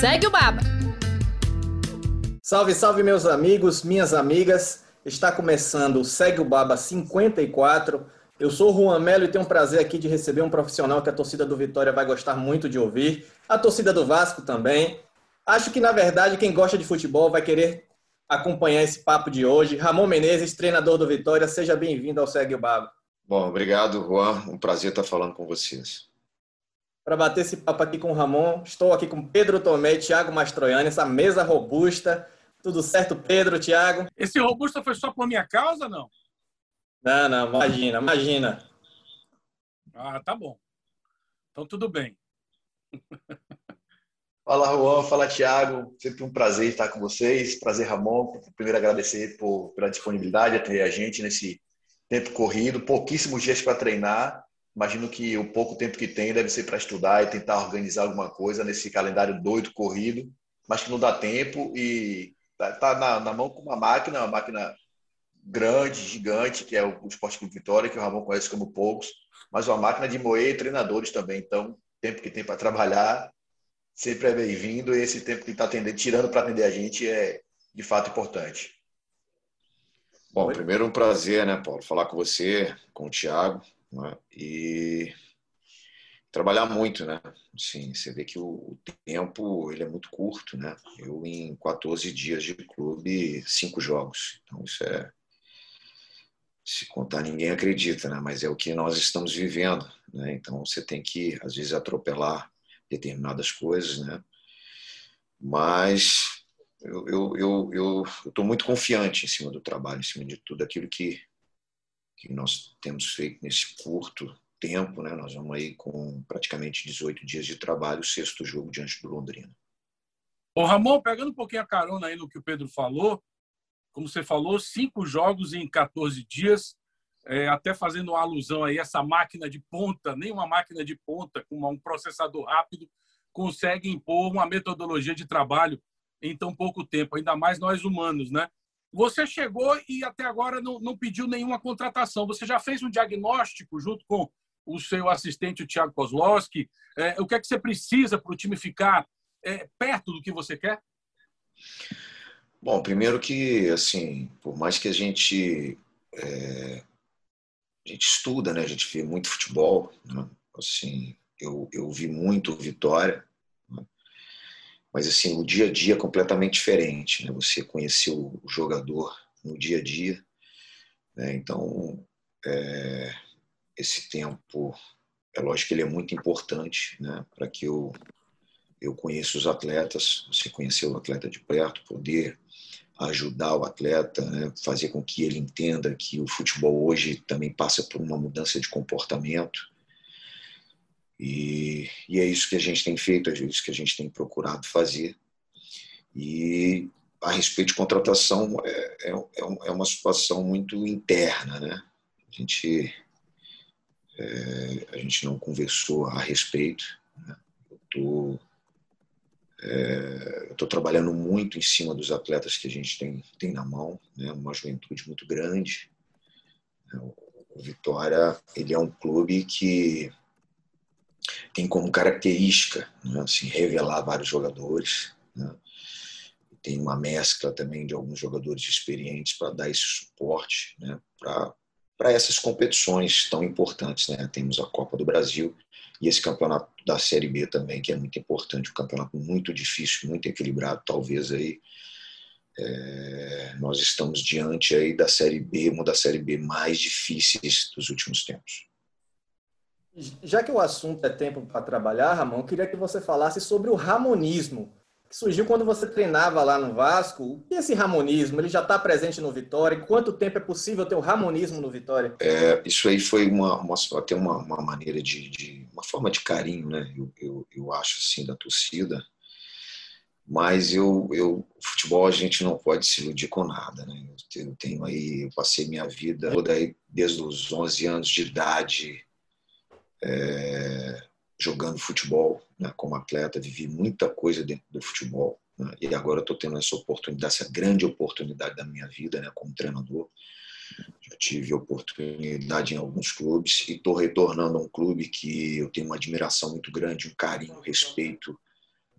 Segue o Baba. Salve, salve, meus amigos, minhas amigas. Está começando o Segue o Baba 54. Eu sou o Juan Melo e tenho um prazer aqui de receber um profissional que a torcida do Vitória vai gostar muito de ouvir. A torcida do Vasco também. Acho que, na verdade, quem gosta de futebol vai querer acompanhar esse papo de hoje. Ramon Menezes, treinador do Vitória, seja bem-vindo ao Segue o Baba. Bom, obrigado, Juan. Um prazer estar falando com vocês. Para bater esse papo aqui com o Ramon, estou aqui com Pedro Tomé e Thiago Mastroianni, essa mesa robusta. Tudo certo, Pedro, Thiago? Esse robusta foi só por minha causa, não? Não, não, imagina, imagina. Ah, tá bom. Então tudo bem. Fala, Juan. Fala, Thiago. Sempre um prazer estar com vocês. Prazer, Ramon. Primeiro, agradecer por, pela disponibilidade de ter a gente nesse tempo corrido. Pouquíssimos dias para treinar. Imagino que o pouco tempo que tem deve ser para estudar e tentar organizar alguma coisa nesse calendário doido, corrido, mas que não dá tempo e tá, tá na, na, mão com uma máquina, uma máquina grande, gigante, que é o, o Esporte Clube Vitória, que o Ramon conhece como poucos, mas uma máquina de moer treinadores também. Então, tempo que tem para trabalhar sempre é bem-vindo e esse tempo que está tirando para atender a gente é de fato importante. Bom, primeiro um prazer, né, Paulo, falar com você, com o Thiago, né, e trabalhar muito, né? Assim, você vê que o, tempo ele é muito curto, né? Eu em 14 dias de clube, cinco jogos. Então isso é se contar ninguém acredita, né? Mas é o que nós estamos vivendo, né? Então você tem que às vezes atropelar determinadas coisas, né? Mas eu eu eu estou muito confiante em cima do trabalho, em cima de tudo aquilo que que nós temos feito nesse curto tempo, né? Nós vamos aí com praticamente 18 dias de trabalho, sexto jogo diante do Londrina. Ô Ramon, pegando um pouquinho a carona aí no que o Pedro falou, como você falou, cinco jogos em 14 dias, é, até fazendo uma alusão aí, essa máquina de ponta, nem uma máquina de ponta com um processador rápido consegue impor uma metodologia de trabalho em tão pouco tempo, ainda mais nós humanos, né? Você chegou e até agora não, não pediu nenhuma contratação. Você já fez um diagnóstico junto com o seu assistente, o Thiago Kozlowski? É, o que é que você precisa para o time ficar é, perto do que você quer? Bom, primeiro que, assim, por mais que a gente, é, a gente estuda, né? A gente vê muito futebol, né? assim, eu, eu vi muito Vitória? Mas assim, o dia a dia é completamente diferente, né? Você conhecer o jogador no dia a dia, né? Então, é, esse tempo, é lógico que ele é muito importante, né? Para que eu eu conheça os atletas, você conhecer o atleta de perto, poder ajudar o atleta, né? fazer com que ele entenda que o futebol hoje também passa por uma mudança de comportamento. E, e é isso que a gente tem feito, é isso que a gente tem procurado fazer. E a respeito de contratação, é, é, é, é uma situação muito interna. Né? A, gente, é, a gente não conversou a respeito. Né? Eu estou é, estou trabalhando muito em cima dos atletas que a gente tem, tem na mão, né? uma juventude muito grande. O Vitória ele é um clube que tem como característica né? assim, revelar vários jogadores. Né? Tem uma mescla também de alguns jogadores experientes para dar esse suporte né? para essas competições tão importantes. Né? Temos a Copa do Brasil e esse campeonato da Série B também, que é muito importante, um campeonato muito difícil, muito equilibrado, talvez aí é, nós estamos diante aí da Série B, uma das Série B mais difíceis dos últimos tempos. Já que o assunto é tempo para trabalhar, Ramon, eu queria que você falasse sobre o ramonismo que surgiu quando você treinava lá no Vasco. Que é esse ramonismo? Ele já está presente no Vitória? Quanto tempo é possível ter o ramonismo no Vitória? É, isso aí foi uma, uma até uma, uma maneira de, de, uma forma de carinho, né? Eu, eu, eu acho assim da torcida mas eu, eu futebol a gente não pode se iludir com nada, né? Eu tenho aí, eu passei minha vida toda aí desde os 11 anos de idade é, jogando futebol, né? Como atleta, vivi muita coisa dentro do futebol né? e agora estou tendo essa oportunidade, essa grande oportunidade da minha vida, né? Como treinador, já tive oportunidade em alguns clubes e estou retornando a um clube que eu tenho uma admiração muito grande, um carinho, um respeito,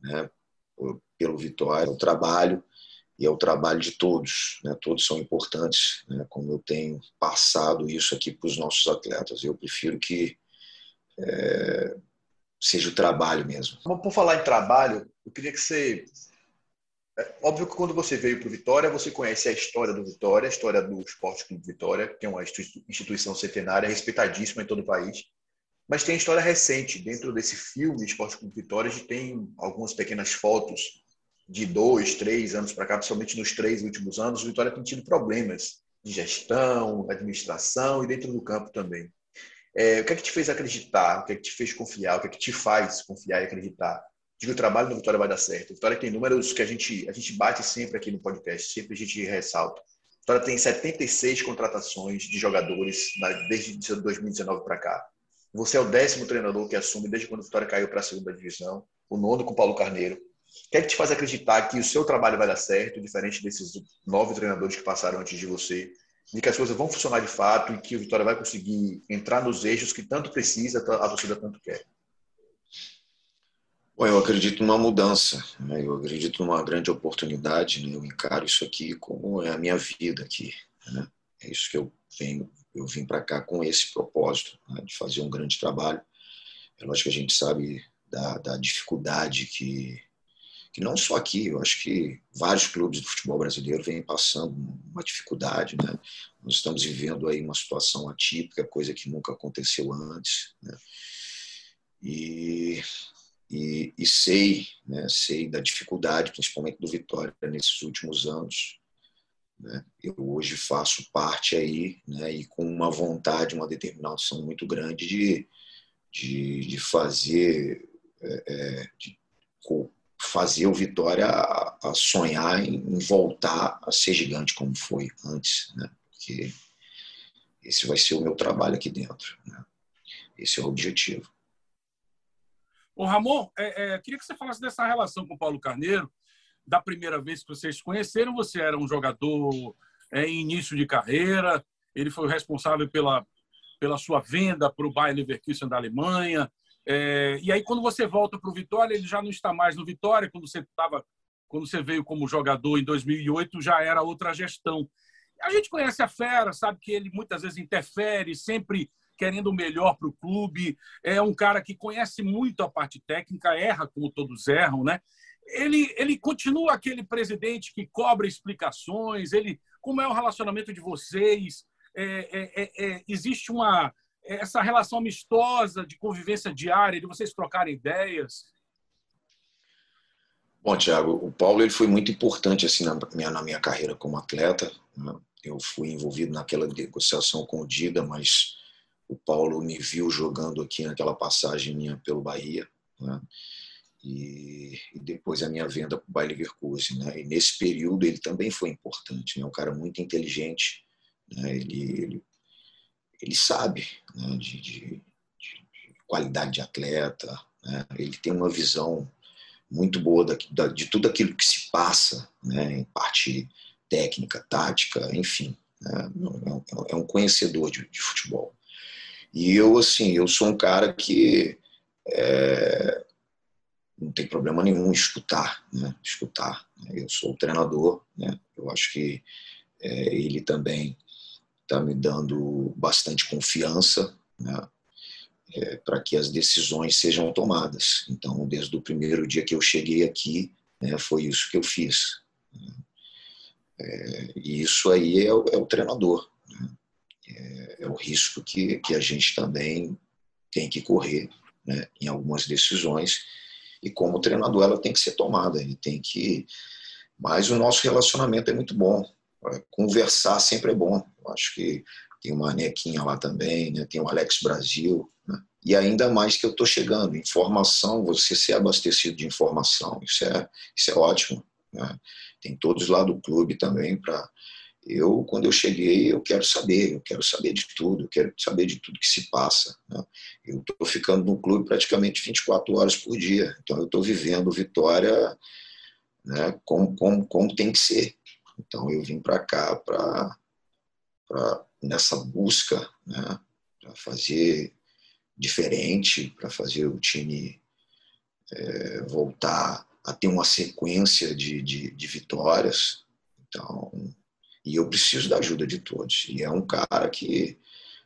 né? pelo Vitória, o trabalho e é o trabalho de todos, né? todos são importantes, né? como eu tenho passado isso aqui para os nossos atletas. Eu prefiro que é, seja o trabalho mesmo. Por falar em trabalho, eu queria que você. É óbvio que quando você veio para o Vitória, você conhece a história do Vitória, a história do Esporte Clube Vitória, que é uma instituição centenária, respeitadíssima em todo o país. Mas tem história recente. Dentro desse filme Esporte Clube Vitória, a gente tem algumas pequenas fotos de dois, três anos para cá, principalmente nos três últimos anos, o Vitória tem tido problemas de gestão, administração e dentro do campo também. É, o que é que te fez acreditar? O que é que te fez confiar? O que é que te faz confiar e acreditar de que o trabalho do Vitória vai dar certo? O Vitória tem números que a gente, a gente bate sempre aqui no podcast, sempre a gente ressalta. O Vitória tem 76 contratações de jogadores desde 2019 para cá. Você é o décimo treinador que assume desde quando o Vitória caiu para a segunda divisão, o nono com o Paulo Carneiro. O que é que te faz acreditar que o seu trabalho vai dar certo, diferente desses nove treinadores que passaram antes de você, de que as coisas vão funcionar de fato e que o Vitória vai conseguir entrar nos eixos que tanto precisa, a torcida tanto quer? Bom, eu acredito numa mudança, né? eu acredito numa grande oportunidade, né? eu encaro isso aqui como é a minha vida aqui. Né? É isso que eu venho eu vim para cá com esse propósito, né, de fazer um grande trabalho. É lógico que a gente sabe da, da, dificuldade que, que não só aqui, eu acho que vários clubes do futebol brasileiro vêm passando uma dificuldade, né? Nós estamos vivendo aí uma situação atípica, coisa que nunca aconteceu antes, né? E, e, e sei, né? Sei da dificuldade, principalmente do Vitória nesses últimos anos, né? Eu hoje faço parte aí, né, e com uma vontade, uma determinação muito grande de, de, de fazer, é, é de fazer o Vitória a, sonhar em, voltar a ser gigante como foi antes, né? porque esse vai ser o meu trabalho aqui dentro. Né? Esse é o objetivo. O Ramon, é, é, queria que você falasse dessa relação com o Paulo Carneiro, da primeira vez que vocês conheceram, você era um jogador é, em início de carreira, ele foi o responsável pela, pela sua venda para o Bayer Leverkusen da Alemanha. É, e aí, quando você volta para o Vitória, ele já não está mais no Vitória. Quando você estava, quando você veio como jogador em 2008, já era outra gestão. A gente conhece a Fera, sabe que ele muitas vezes interfere, sempre querendo o melhor para o clube. É um cara que conhece muito a parte técnica, erra como todos erram, né? ele, ele continua aquele presidente que cobra explicações. Ele, como é o relacionamento de vocês? É, é, é, é existe uma essa relação amistosa de convivência diária, de vocês trocarem ideias? Bom, Tiago, o Paulo ele foi muito importante assim na minha, na minha carreira como atleta. Né? Eu fui envolvido naquela negociação com o Dida, mas o Paulo me viu jogando aqui naquela passagem minha pelo Bahia. Né? e, e, depois a minha venda para o Bayer Leverkusen. Né? E nesse período ele também foi importante, né? um cara muito inteligente, né? ele, ele, ele sabe né? de, de, de, qualidade de atleta, né? ele tem uma visão muito boa da, da, de tudo aquilo que se passa né? em parte técnica, tática, enfim. Né? É, um, é conhecedor de, de futebol. E eu, assim, eu sou um cara que é, não tem problema nenhum escutar, né? escutar. Né? Eu sou o treinador, né? eu acho que é, ele também está me dando bastante confiança né? é, para que as decisões sejam tomadas. Então, desde o primeiro dia que eu cheguei aqui, né, foi isso que eu fiz. Né? É, e isso aí é o, é o treinador. Né? É, é, o risco que, que a gente também tem que correr né, em algumas decisões e como treinador ela tem que ser tomada, ele tem que. Mas o nosso relacionamento é muito bom. Conversar sempre é bom. Eu acho que tem uma Nequinha lá também, né? tem o Alex Brasil, né? E ainda mais que eu estou chegando, informação, você ser abastecido de informação, isso é, isso é ótimo. Né? Tem todos lá do clube também para eu, quando eu cheguei, eu quero saber, eu quero saber de tudo, eu quero saber de tudo que se passa. Né? Eu estou ficando no clube praticamente 24 horas por dia, então eu estou vivendo Vitória né, como, como, como tem que ser. Então eu vim para cá para nessa busca, né, para fazer diferente, para fazer o time é, voltar a ter uma sequência de, de, de vitórias. Então, e eu preciso da ajuda de todos. E é um cara que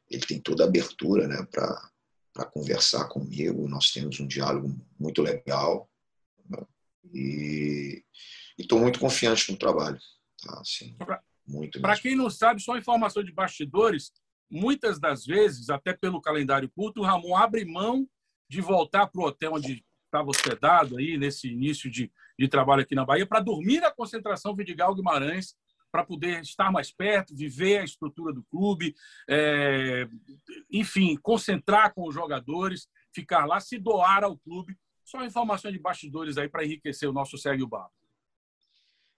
ele tem toda a abertura né, para conversar comigo. Nós temos um diálogo muito legal. Né? E estou muito confiante no trabalho. Tá? Assim, muito Para quem não sabe, só informação de bastidores, muitas das vezes, até pelo calendário curto, o Ramon abre mão de voltar para o hotel onde estava hospedado aí nesse início de, de trabalho aqui na Bahia para dormir na concentração Vidigal Guimarães para poder estar mais perto, viver a estrutura do clube, é, enfim, concentrar com os jogadores, ficar lá, se doar ao clube. Só informações de bastidores aí para enriquecer o nosso Segue o Bar.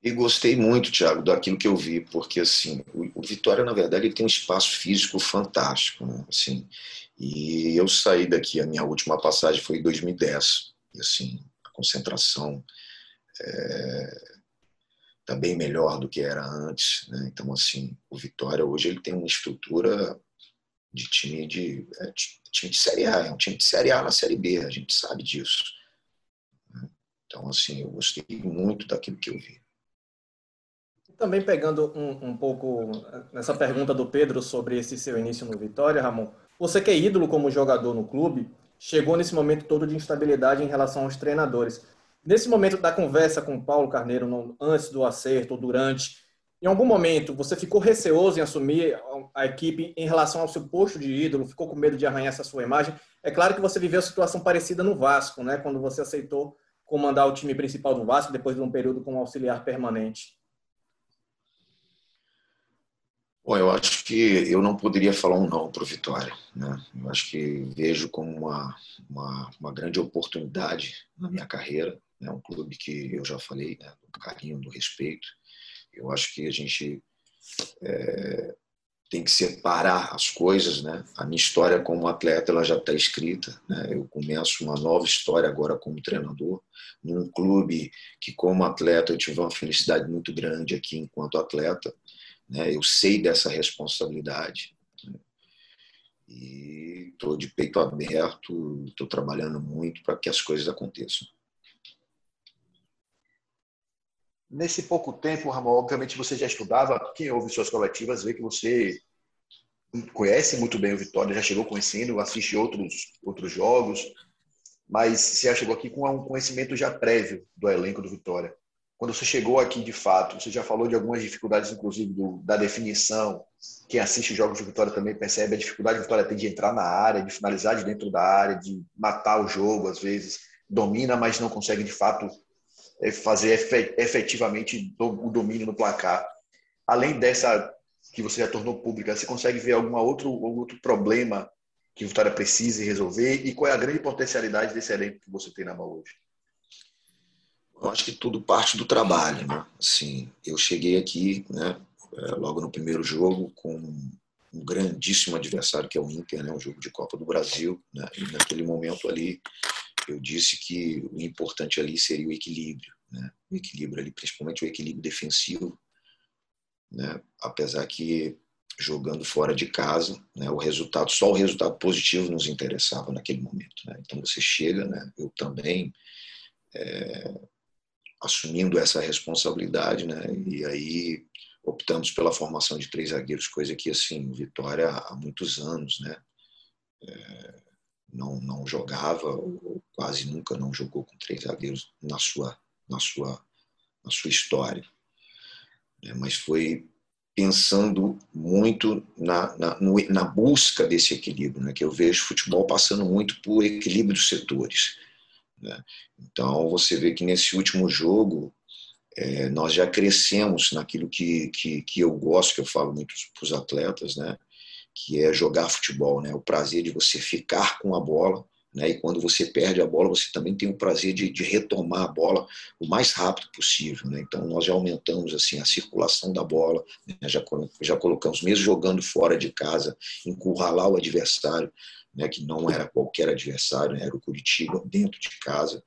E gostei muito, Thiago, daquilo que eu vi, porque assim, o, Vitória, na verdade, ele tem um espaço físico fantástico, né? assim, e eu saí daqui, a minha última passagem foi em 2010, e assim, a concentração é, está bem melhor do que era antes. Né? Então, assim, o Vitória hoje ele tem uma estrutura de time de, é, time de Série A, é um time de Série A na Série B, a gente sabe disso. Né? Então, assim, eu gostei muito daquilo que eu vi. Também pegando um, um pouco nessa pergunta do Pedro sobre esse seu início no Vitória, Ramon, você que é ídolo como jogador no clube, chegou nesse momento todo de instabilidade em relação aos treinadores. Nesse momento da conversa com o Paulo Carneiro, no, antes do acerto ou durante, em algum momento você ficou receoso em assumir a equipe em relação ao seu posto de ídolo? Ficou com medo de arranhar essa sua imagem? É claro que você viveu situação parecida no Vasco, né? Quando você aceitou comandar o time principal do Vasco depois de um período como auxiliar permanente. Bom, eu acho que eu não poderia falar um não para o Vitória. Né? Eu acho que vejo como uma, uma, uma grande oportunidade na minha carreira é um clube que eu já falei, né, do carinho, do respeito. Eu acho que a gente é, tem que separar as coisas, né? A minha história como atleta ela já está escrita, né? Eu começo uma nova história agora como treinador num clube que como atleta eu tive uma felicidade muito grande aqui enquanto atleta, né? Eu sei dessa responsabilidade né? e estou de peito aberto, estou trabalhando muito para que as coisas aconteçam. Nesse pouco tempo, Ramon, obviamente você já estudava, quem ouve suas coletivas vê que você conhece muito bem o Vitória, já chegou conhecendo, assiste outros, outros jogos, mas você já chegou aqui com um conhecimento já prévio do elenco do Vitória. Quando você chegou aqui de fato, você já falou de algumas dificuldades, inclusive do, da definição. Quem assiste os jogos do Vitória também percebe a dificuldade que Vitória tem de entrar na área, de finalizar de dentro da área, de matar o jogo, às vezes domina, mas não consegue de fato é, fazer efetivamente o domínio no placar. Além dessa que você já tornou pública, você consegue ver algum outro, algum outro problema que Vitória precise resolver e qual é a grande potencialidade desse elenco que você tem na mão hoje? Eu acho que tudo parte do trabalho, né? Assim, eu cheguei aqui, né, é, logo no primeiro jogo com um grandíssimo adversário que é o Inter, né, um jogo de Copa do Brasil, né? E naquele momento ali eu disse que o importante ali seria o equilíbrio, né? o equilíbrio ali, principalmente o equilíbrio defensivo, né? apesar que jogando fora de casa, né? o resultado, só o resultado positivo nos interessava naquele momento. Né? Então você chega, né? eu também é, assumindo essa responsabilidade, né? e aí optamos pela formação de três zagueiros, coisa que assim Vitória há muitos anos, né? É, não, não jogava, ou quase nunca não jogou com três zagueiros na sua, na sua, na sua história. É, mas foi pensando muito na, na, na busca desse equilíbrio, né? que eu vejo futebol passando muito por equilíbrio dos setores. Né? Então, você vê que nesse último jogo, é, nós já crescemos naquilo que, que, que eu gosto, que eu falo muito para os atletas, né? que é jogar futebol, né? O prazer de você ficar com a bola, né? E quando você perde a bola, você também tem o prazer de, de retomar a bola o mais rápido possível, né? Então nós já aumentamos assim a circulação da bola, né? já já colocamos mesmo jogando fora de casa, encurralar o adversário, né? Que não era qualquer adversário, né? era o Curitiba dentro de casa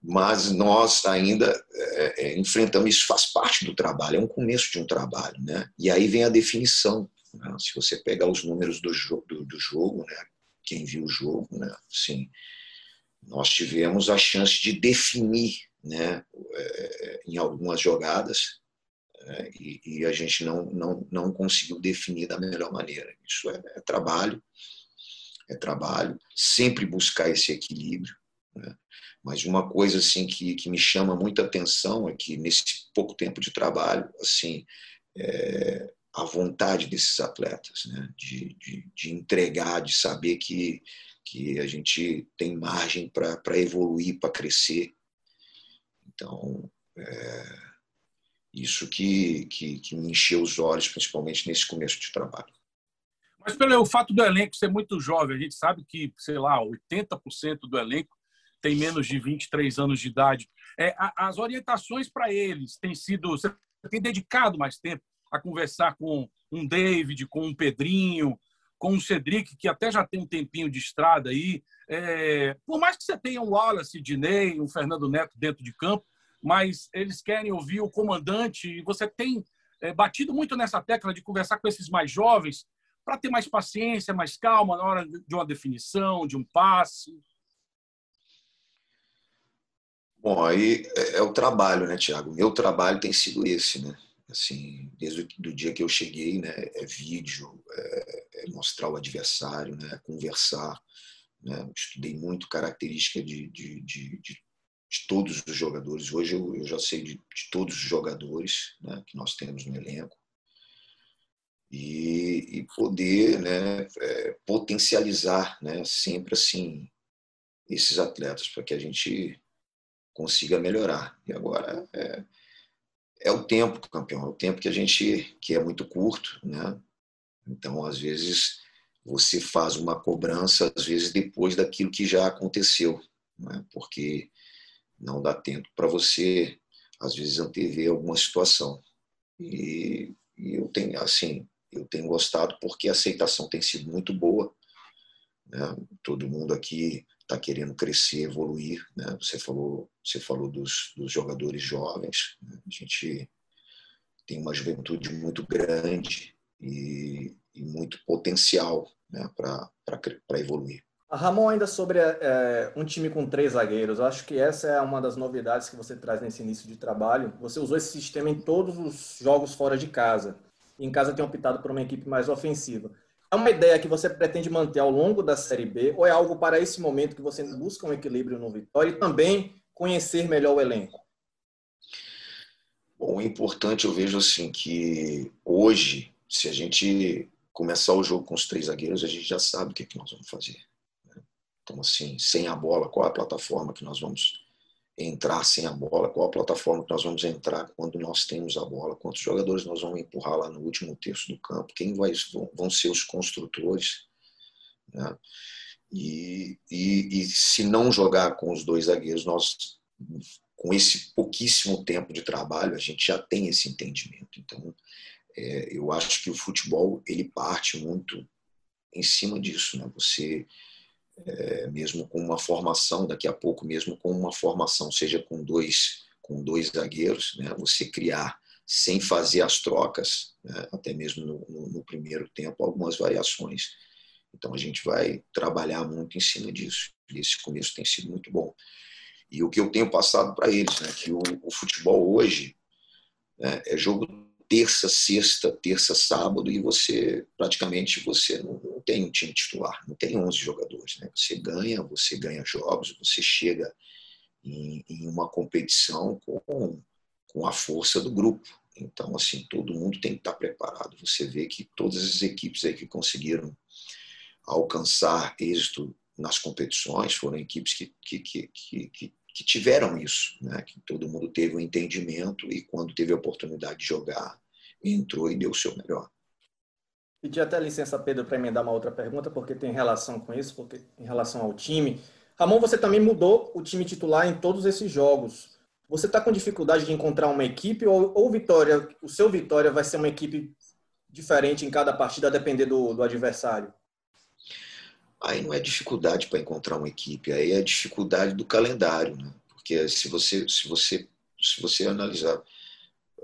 mas nós ainda é, é, enfrentamos isso faz parte do trabalho é um começo de um trabalho né e aí vem a definição? Se você pegar os números do, do, do jogo, né? Quem viu o jogo, né? Sim, nós tivemos a chance de definir né? É, em algumas jogadas é, e, e, a gente não, não, não conseguiu definir da melhor maneira. Isso é, é trabalho, é trabalho, sempre buscar esse equilíbrio. Né? Mas uma coisa assim que, que me chama muita atenção é que nesse pouco tempo de trabalho, assim, é, a vontade desses atletas, né? de, de, de entregar, de saber que, que a gente tem margem para evoluir, para crescer. Então, é, isso que, que, que, me encheu os olhos, principalmente nesse começo de trabalho. Mas pelo fato do elenco ser muito jovem, a gente sabe que, sei lá, 80% do elenco tem menos de 23 anos de idade. É, as orientações para eles têm sido. Você tem dedicado mais tempo a conversar com um David, com um Pedrinho, com um Cedric, que até já tem um tempinho de estrada aí. É, por mais que você tenha um Wallace, Diney, um Fernando Neto dentro de campo, mas eles querem ouvir o comandante e você tem é, batido muito nessa tecla de conversar com esses mais jovens para ter mais paciência, mais calma na hora de uma definição, de um passe. Bom, aí é, é o trabalho, né, Tiago? Meu trabalho tem sido esse, né? Assim desde o dia que eu cheguei né é vídeo é, é mostrar o adversário né conversar né estudei muito característica de, de, de, de, todos os jogadores. Hoje eu, eu já sei de, de, todos os jogadores né, que nós temos no elenco. E, e poder né é, potencializar né sempre assim esses atletas para que a gente consiga melhorar. E agora é, é o tempo, campeão, é o tempo que a gente que é muito curto, né? Então, às vezes você faz uma cobrança às vezes depois daquilo que já aconteceu, né? Porque não dá tempo para você às vezes antever alguma situação. E, e eu tenho assim, eu tenho gostado porque a aceitação tem sido muito boa. Né? Todo mundo aqui está querendo crescer, evoluir. Né? Você falou, você falou dos, dos jogadores jovens. Né? A gente tem uma juventude muito grande e, e muito potencial né? para evoluir. A Ramon, ainda sobre é, um time com três zagueiros, acho que essa é uma das novidades que você traz nesse início de trabalho. Você usou esse sistema em todos os jogos fora de casa. Em casa tem optado por uma equipe mais ofensiva. É uma ideia que você pretende manter ao longo da Série B ou é algo para esse momento que você busca um equilíbrio no Vitória e também conhecer melhor o elenco? Bom, o importante eu vejo assim que hoje, se a gente começar o jogo com os três zagueiros, a gente já sabe o que, é que nós vamos fazer. Né? Então, assim, sem a bola, qual é a plataforma que nós vamos entrar sem a bola, qual a plataforma que nós vamos entrar quando nós temos a bola, quantos jogadores nós vamos empurrar lá no último terço do campo, quem vai, vão ser os construtores. Né? E, e, e, se não jogar com os dois zagueiros, nós, com esse pouquíssimo tempo de trabalho, a gente já tem esse entendimento. Então, é, eu acho que o futebol ele parte muito em cima disso. Né? Você é, mesmo com uma formação, daqui a pouco, mesmo com uma formação, seja com dois, com dois zagueiros, né, você criar, sem fazer as trocas, né, até mesmo no, no, no, primeiro tempo, algumas variações. Então a gente vai trabalhar muito em cima disso. Esse começo tem sido muito bom. E o que eu tenho passado para eles, né, que o, o futebol hoje né, é jogo terça, sexta, terça, sábado e você praticamente você não, tem um time titular, não tem 11 jogadores, né? Você ganha, você ganha jogos, você chega em, em uma competição com, com a força do grupo. Então, assim, todo mundo tem que estar preparado. Você vê que todas as equipes aí que conseguiram alcançar êxito nas competições foram equipes que, que, que, que, que tiveram isso, né? que todo mundo teve um entendimento e quando teve a oportunidade de jogar, entrou e deu o seu melhor. Pedir até licença, Pedro, para emendar uma outra pergunta, porque tem relação com isso, porque em relação ao time. Ramon, você também mudou o time titular em todos esses jogos. Você está com dificuldade de encontrar uma equipe ou, ou Vitória, o seu Vitória vai ser uma equipe diferente em cada partida, a depender do, do adversário? Aí não é dificuldade para encontrar uma equipe, aí é dificuldade do calendário, né? Porque se você, se você, se você analisar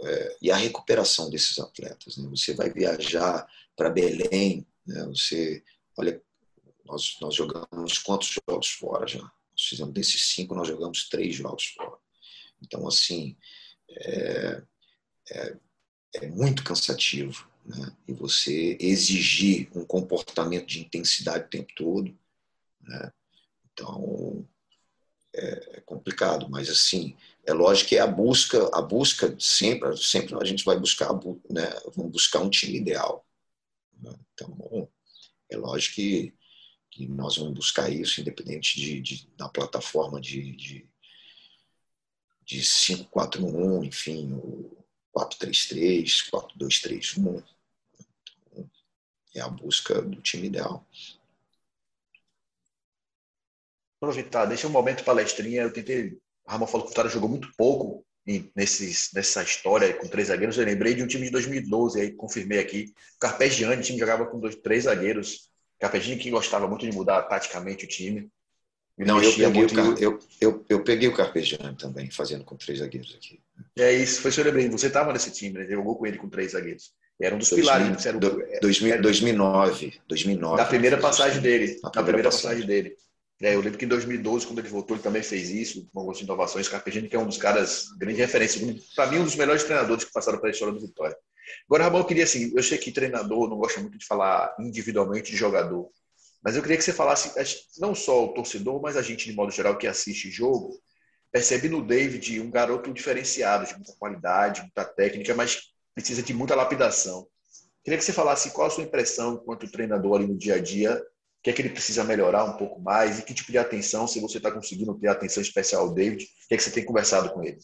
é, e a recuperação desses atletas, né? Você vai viajar para Belém, né? Você, olha, nós, nós jogamos quantos jogos fora já? Nós fizemos desses cinco, nós jogamos três jogos fora. Então, assim, é, é, é muito cansativo. Né? E você exigir um comportamento de intensidade o tempo todo. Né? Então, é, é complicado, mas assim, é lógico que é a busca, a busca sempre, sempre a gente vai buscar, né, vamos buscar um time ideal. Né? Então, é lógico que, que, nós vamos buscar isso, independente de, de da plataforma de, de, de 5-4-1, enfim, o 4-3-3, 4-2-3-1. Então, é a busca do time ideal. Aproveitar, deixa um momento palestrinha. Eu tentei. O Ramon falou que o Vitória jogou muito pouco nesses, nessa história com três zagueiros. Eu lembrei de um time de 2012, aí confirmei aqui. O Carpegiani, o time jogava com dois, três zagueiros. Carpegiani que gostava muito de mudar taticamente o time. Não, eu peguei, o Car... eu, eu, eu peguei o Carpegiani também, fazendo com três zagueiros aqui. É isso, foi o que eu lembrei. Você estava nesse time, né? Jogou com ele com três zagueiros. Era um dos 2000, pilares. Era o, do, 2000, 2009, 2009. Da primeira passagem dele. Na primeira, primeira passagem. passagem dele. É, eu lembro que em 2012, quando ele voltou, ele também fez isso, com algumas inovações. Carpegiani, que é um dos caras, grande referência. Para mim, um dos melhores treinadores que passaram pela história do Vitória. Agora, Ramon, eu queria assim, eu sei que treinador não gosta muito de falar individualmente de jogador, mas eu queria que você falasse, não só o torcedor, mas a gente, de modo geral, que assiste jogo, percebe no David um garoto diferenciado, de muita qualidade, muita técnica, mas precisa de muita lapidação. Queria que você falasse qual a sua impressão enquanto treinador ali no dia a dia, que é que ele precisa melhorar um pouco mais e que tipo de atenção, se você está conseguindo ter atenção especial ao David, o que é que você tem conversado com ele?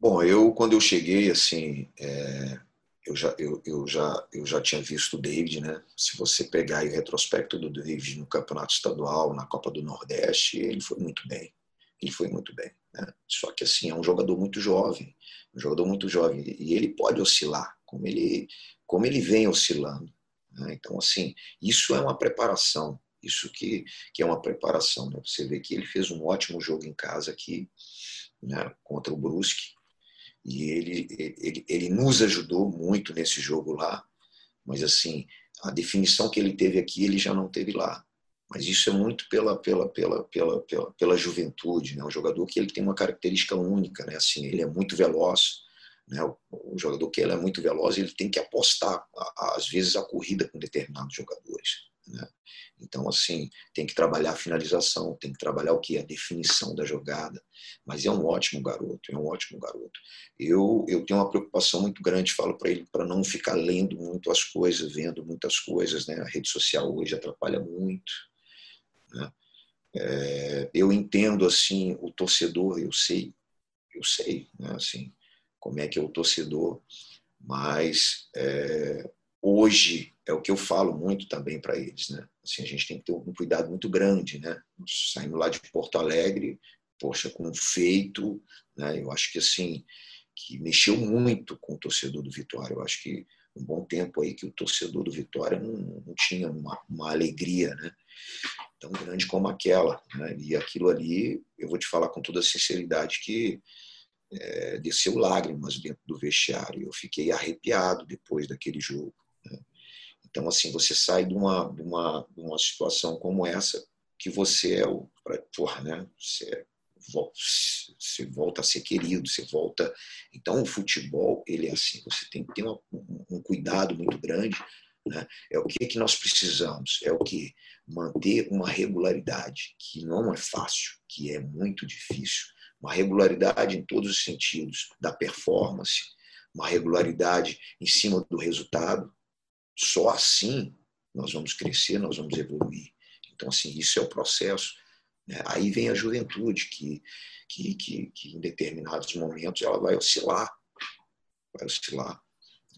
Bom, eu quando eu cheguei, assim, é, eu já, eu, eu, já, eu já tinha visto o David, né? Se você pegar o retrospecto do David no campeonato estadual, na Copa do Nordeste, ele foi muito bem. Ele foi muito bem. Né? Só que assim é um jogador muito jovem, um jogador muito jovem e ele pode oscilar, como ele, como ele vem oscilando. Né? Então assim, isso é uma preparação. Isso que, que é uma preparação. Né? Você vê que ele fez um ótimo jogo em casa aqui, né? contra o Brusque e ele, ele, ele nos ajudou muito nesse jogo lá, mas assim, a definição que ele teve aqui, ele já não teve lá. Mas isso é muito pela, pela, pela, pela, pela, pela juventude, né? Um jogador que ele tem uma característica única, né? Assim, ele é muito veloz, né? O, jogador que ele é muito veloz, ele tem que apostar, às vezes, a corrida com determinados jogadores. Né? Então, assim, tem que trabalhar a finalização, tem que trabalhar o que? A definição da jogada. Mas é um ótimo garoto, é um ótimo garoto. Eu, eu tenho uma preocupação muito grande, falo para ele, para não ficar lendo muito as coisas, vendo muitas coisas. Né? A rede social hoje atrapalha muito. Né? É, eu entendo, assim, o torcedor, eu sei, eu sei, né? assim, como é que é o torcedor, mas é, hoje é o que eu falo muito também para eles, né? Assim, a gente tem que ter um cuidado muito grande, né? Saindo lá de Porto Alegre, poxa, com um feito, né? Eu acho que assim que mexeu muito com o torcedor do Vitória. Eu acho que um bom tempo aí que o torcedor do Vitória não, não tinha uma, uma, alegria, né? Tão grande como aquela, né? E aquilo ali, eu vou te falar com toda sinceridade que é, desceu lágrimas dentro do vestiário. Eu fiquei arrepiado depois daquele jogo. Né? Então, assim, você sai de uma, de uma, de uma situação como essa, que você é o. Porra, né? Você, você volta a ser querido, você volta. Então, o futebol, ele é assim, você tem que ter uma, um cuidado muito grande. Né? É o que, que nós precisamos? É o que? Manter uma regularidade, que não é fácil, que é muito difícil. Uma regularidade em todos os sentidos, da performance, uma regularidade em cima do resultado, só assim nós vamos crescer, nós vamos evoluir. Então, assim, isso é o processo. Né? Aí vem a juventude, que, que, que, que, em determinados momentos ela vai oscilar. Vai oscilar.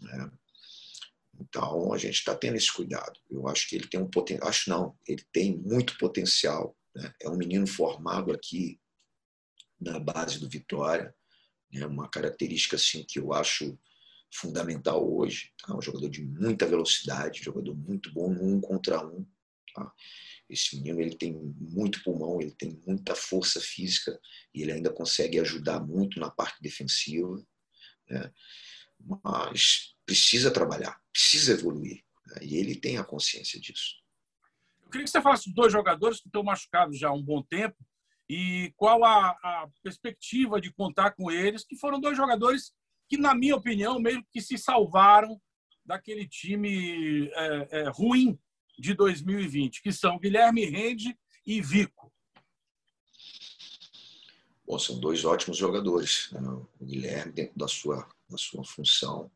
Né? Então, a gente está tendo esse cuidado. Eu acho que ele tem um potencial. Acho não, ele tem muito potencial. Né? É um menino formado aqui na base do Vitória. Né? Uma característica assim, que eu acho fundamental hoje. Tá? Um jogador de muita velocidade, um jogador muito bom um contra um. Tá? Esse menino ele tem muito pulmão, ele tem muita força física e ele ainda consegue ajudar muito na parte defensiva. Né? Mas precisa trabalhar, precisa evoluir. Né? E ele tem a consciência disso. Eu queria que você falasse dos dois jogadores que estão machucados já há um bom tempo e qual a, a perspectiva de contar com eles, que foram dois jogadores que, na minha opinião, meio que se salvaram daquele time é, é, ruim de 2020, que são Guilherme Rende e Vico. Bom, são dois ótimos jogadores. Né? O Guilherme, dentro da sua, da sua função,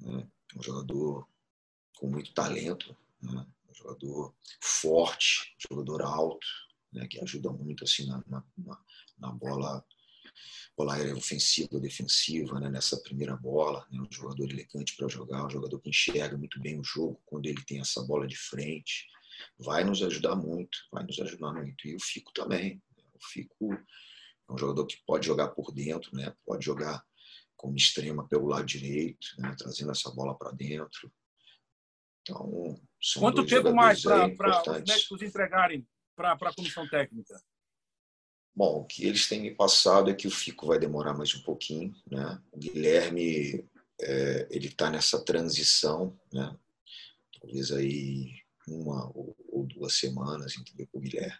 né? É um jogador com muito talento, né? um jogador forte, um jogador alto, né? que ajuda muito assim na, na, na bola bola aérea ofensiva ou defensiva, né? nessa primeira bola, né? um jogador elegante para jogar, um jogador que enxerga muito bem o jogo quando ele tem essa bola de frente, vai nos ajudar muito, vai nos ajudar muito. E o Fico também, né? o Fico é um jogador que pode jogar por dentro, né? pode jogar como extrema pelo lado direito, né? trazendo essa bola para dentro. Então, Quanto tempo mais para os médicos entregarem para a comissão técnica? Bom, o que eles têm me passado é que o Fico vai demorar mais um pouquinho, né? O Guilherme, é, ele está nessa transição, né? Talvez aí uma ou, ou duas semanas, entendeu? Com o Guilherme.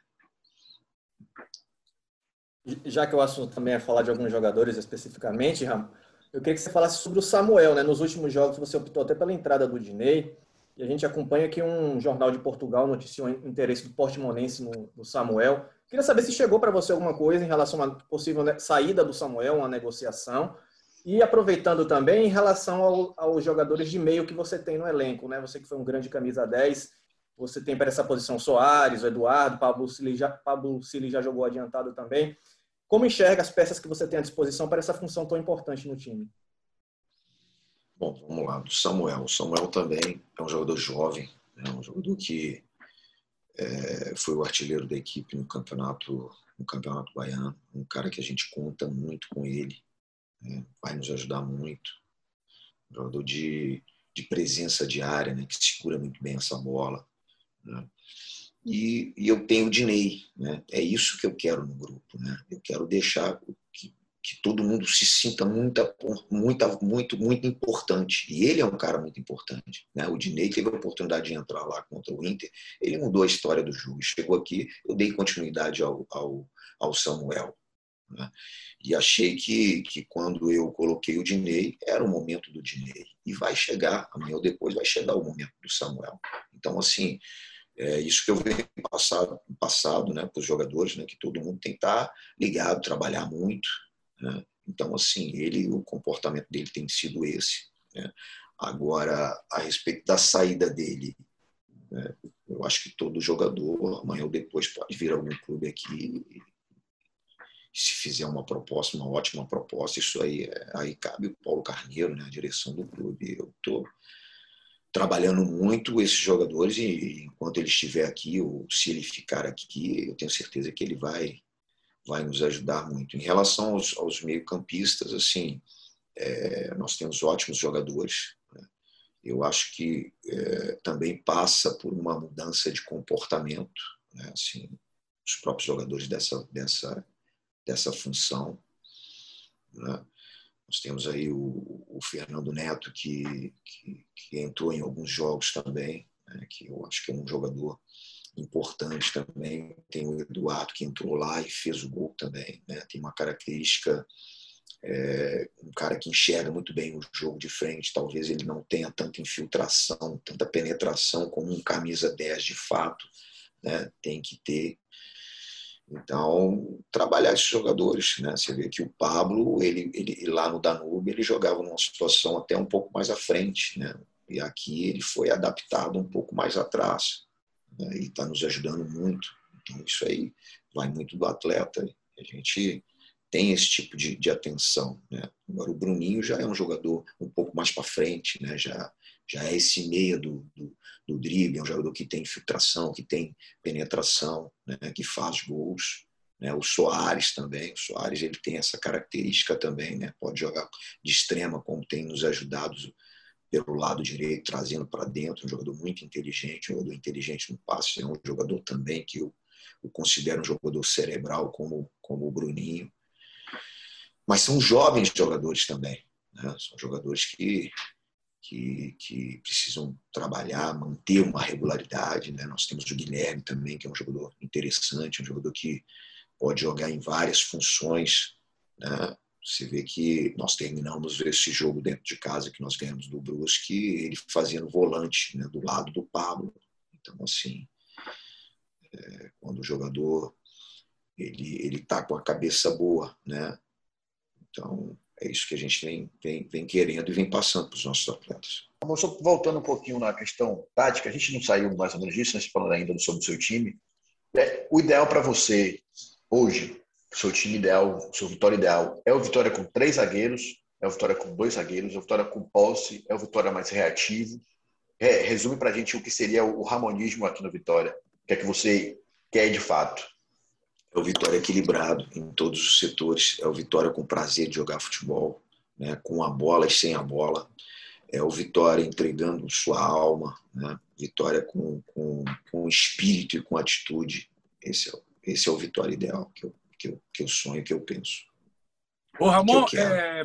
Já que o assunto também é falar de alguns jogadores especificamente, Ram, eu queria que você falasse sobre o Samuel, né? Nos últimos jogos você optou até pela entrada do Dinei, e a gente acompanha que um jornal de Portugal noticiou o interesse do Portimonense no, no Samuel. Queria saber se chegou para você alguma coisa em relação à possível saída do Samuel, uma negociação. E aproveitando também em relação ao, aos jogadores de meio que você tem no elenco, né? Você que foi um grande camisa 10, você tem para essa posição Soares, Eduardo, Pablo Cili já, Pablo Cili já jogou adiantado também. Como enxerga as peças que você tem à disposição para essa função tão importante no time? Bom, vamos lá, do Samuel. O Samuel também é um jogador jovem, é um jogador que é, foi o artilheiro da equipe no campeonato, no campeonato baiano. Um cara que a gente conta muito com ele, né? vai nos ajudar muito. Um jogador de, de presença diária, né? que segura muito bem essa bola. Né? E, e, eu tenho o Dinei, né? É isso que eu quero no grupo, né? Eu quero deixar que que todo mundo se sinta muita, muita, muito, muito importante. E ele é um cara muito importante. Né? O Dinei teve a oportunidade de entrar lá contra o Inter, ele mudou a história do jogo. Chegou aqui, eu dei continuidade ao, ao, ao Samuel. Né? E achei que, que quando eu coloquei o Dinei, era o momento do Dinei. E vai chegar, amanhã ou depois, vai chegar o momento do Samuel. Então, assim, é isso que eu venho passado, passado né, para os jogadores, né, que todo mundo tem que estar ligado, trabalhar muito, né? Então, assim, ele, o comportamento dele tem sido esse. Né? Agora, a respeito da saída dele, né? eu acho que todo jogador, amanhã ou depois, pode vir a algum clube aqui se fizer uma proposta, uma ótima proposta, isso aí, aí cabe o Paulo Carneiro, né? a direção do clube. Eu estou trabalhando muito esses jogadores e enquanto ele estiver aqui, ou se ele ficar aqui, eu tenho certeza que ele vai vai nos ajudar muito. Em relação aos, aos meio-campistas, assim, é, nós temos ótimos jogadores. Né? Eu acho que é, também passa por uma mudança de comportamento, né? assim, os próprios jogadores dessa dessa dessa função. Né? Nós temos aí o, o Fernando Neto que, que, que, entrou em alguns jogos também, né? que eu acho que é um jogador importante também. Tem o Eduardo que entrou lá e fez o gol também. Né? Tem uma característica, é, um cara que enxerga muito bem o jogo de frente. Talvez ele não tenha tanta infiltração, tanta penetração como um camisa 10 de fato né? tem que ter. Então, trabalhar esses jogadores, né? Você vê que o Pablo, ele, ele lá no Danube, ele jogava numa situação até um pouco mais à frente, né? E aqui ele foi adaptado um pouco mais atrás né, e está nos ajudando muito. Então, isso aí vai muito do atleta. A gente tem esse tipo de, de atenção. Né? Agora, o Bruninho já é um jogador um pouco mais para frente, né? já, já é esse meia do, do, do drible, é um jogador que tem infiltração, que tem penetração, né, que faz gols. Né, o Soares também, o Soares ele tem essa característica também, né, pode jogar de extrema, como tem nos ajudado pelo lado direito, trazendo para dentro, um jogador muito inteligente, um jogador inteligente no passe, é um jogador também que eu, eu considero um jogador cerebral como, como o Bruninho. Mas são jovens jogadores também, né? são jogadores que, que, que, precisam trabalhar, manter uma regularidade. Né? Nós temos o Guilherme também, que é um jogador interessante, um jogador que pode jogar em várias funções. Né? Você vê que nós terminamos esse jogo dentro de casa que nós ganhamos do Brusque, ele fazendo volante né, do lado do Pablo. Então, assim, é, quando o jogador ele ele está com a cabeça boa, né? Então, é isso que a gente vem, vem, vem querendo e vem passando para os nossos atletas. Só voltando um pouquinho na questão tática, a gente não saiu mais ou menos disso, né? falando ainda sobre o seu time. É, o ideal para você hoje seu time ideal, seu vitória ideal, é o Vitória com três zagueiros, é o Vitória com dois zagueiros, é o Vitória com posse, é o Vitória mais reativo. É, resume para a gente o que seria o ramonismo aqui no Vitória. O que é que você quer de fato? É o Vitória equilibrado em todos os setores. É o Vitória com prazer de jogar futebol, né? com a bola e sem a bola. É o Vitória entregando sua alma, né? Vitória com, com, com espírito e com atitude. Esse é, esse é o Vitória ideal que eu que eu, que eu sonho, que eu penso. Ô, Ramon, é,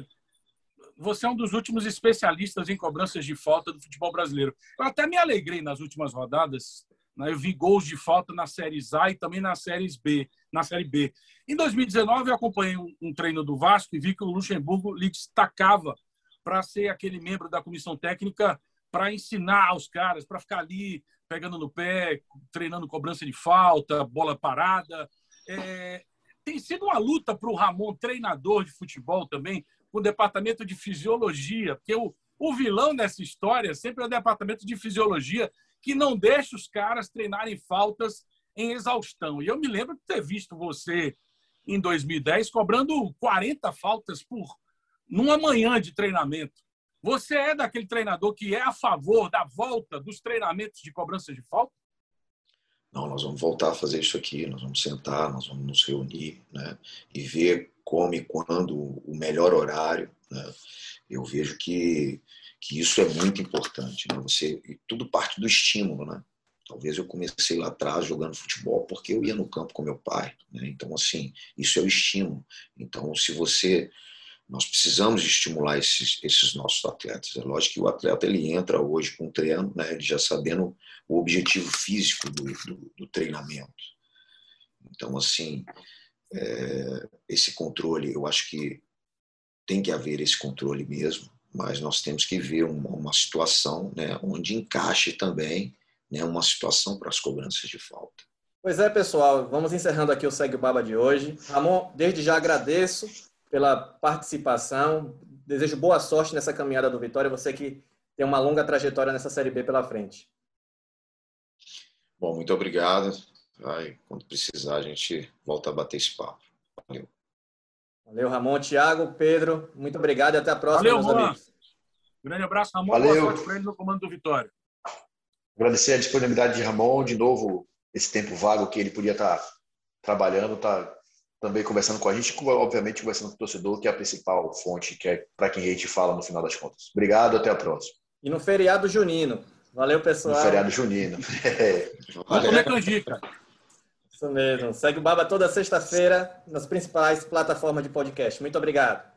você é um dos últimos especialistas em cobranças de falta do futebol brasileiro. Eu até me alegrei nas últimas rodadas. Né? Eu vi gols de falta na série A e também na série B. Na série B. Em 2019, eu acompanhei um, um treino do Vasco e vi que o Luxemburgo lhe destacava para ser aquele membro da comissão técnica para ensinar os caras, para ficar ali pegando no pé, treinando cobrança de falta, bola parada. É, tem sido uma luta para o Ramon, treinador de futebol também, com o departamento de fisiologia, porque o, o vilão dessa história sempre é o departamento de fisiologia, que não deixa os caras treinarem faltas em exaustão. E eu me lembro de ter visto você em 2010 cobrando 40 faltas por numa manhã de treinamento. Você é daquele treinador que é a favor da volta dos treinamentos de cobrança de falta? Não, nós vamos voltar a fazer isso aqui, nós vamos sentar, nós vamos nos reunir né, e ver como e quando o melhor horário. Né? Eu vejo que, que isso é muito importante. Né? Você, e tudo parte do estímulo. Né? Talvez eu comecei lá atrás jogando futebol porque eu ia no campo com meu pai. Né? Então, assim, isso é o estímulo. Então, se você nós precisamos estimular esses, esses nossos atletas. É lógico que o atleta ele entra hoje com o treino, né, ele já sabendo o objetivo físico do, do, do treinamento. Então, assim, é, esse controle, eu acho que tem que haver esse controle mesmo, mas nós temos que ver uma, uma situação né, onde encaixe também né, uma situação para as cobranças de falta. Pois é, pessoal, vamos encerrando aqui o Segue o Baba de hoje. Ramon, desde já agradeço pela participação. Desejo boa sorte nessa caminhada do Vitória. Você que tem uma longa trajetória nessa Série B pela frente. Bom, muito obrigado. Vai, quando precisar, a gente volta a bater esse papo. Valeu. Valeu, Ramon, Thiago, Pedro. Muito obrigado e até a próxima, Valeu, meus amigos. Grande abraço, Ramon. Valeu. Boa sorte para ele no comando do Vitória. Agradecer a disponibilidade de Ramon, de novo, esse tempo vago que ele podia estar trabalhando, está também conversando com a gente, obviamente conversando com o torcedor, que é a principal fonte, que é para quem a gente fala no final das contas. Obrigado, até a próxima. E no feriado junino. Valeu, pessoal. No feriado junino. Vamos comer canjica. Isso mesmo. Segue o Baba toda sexta-feira nas principais plataformas de podcast. Muito obrigado.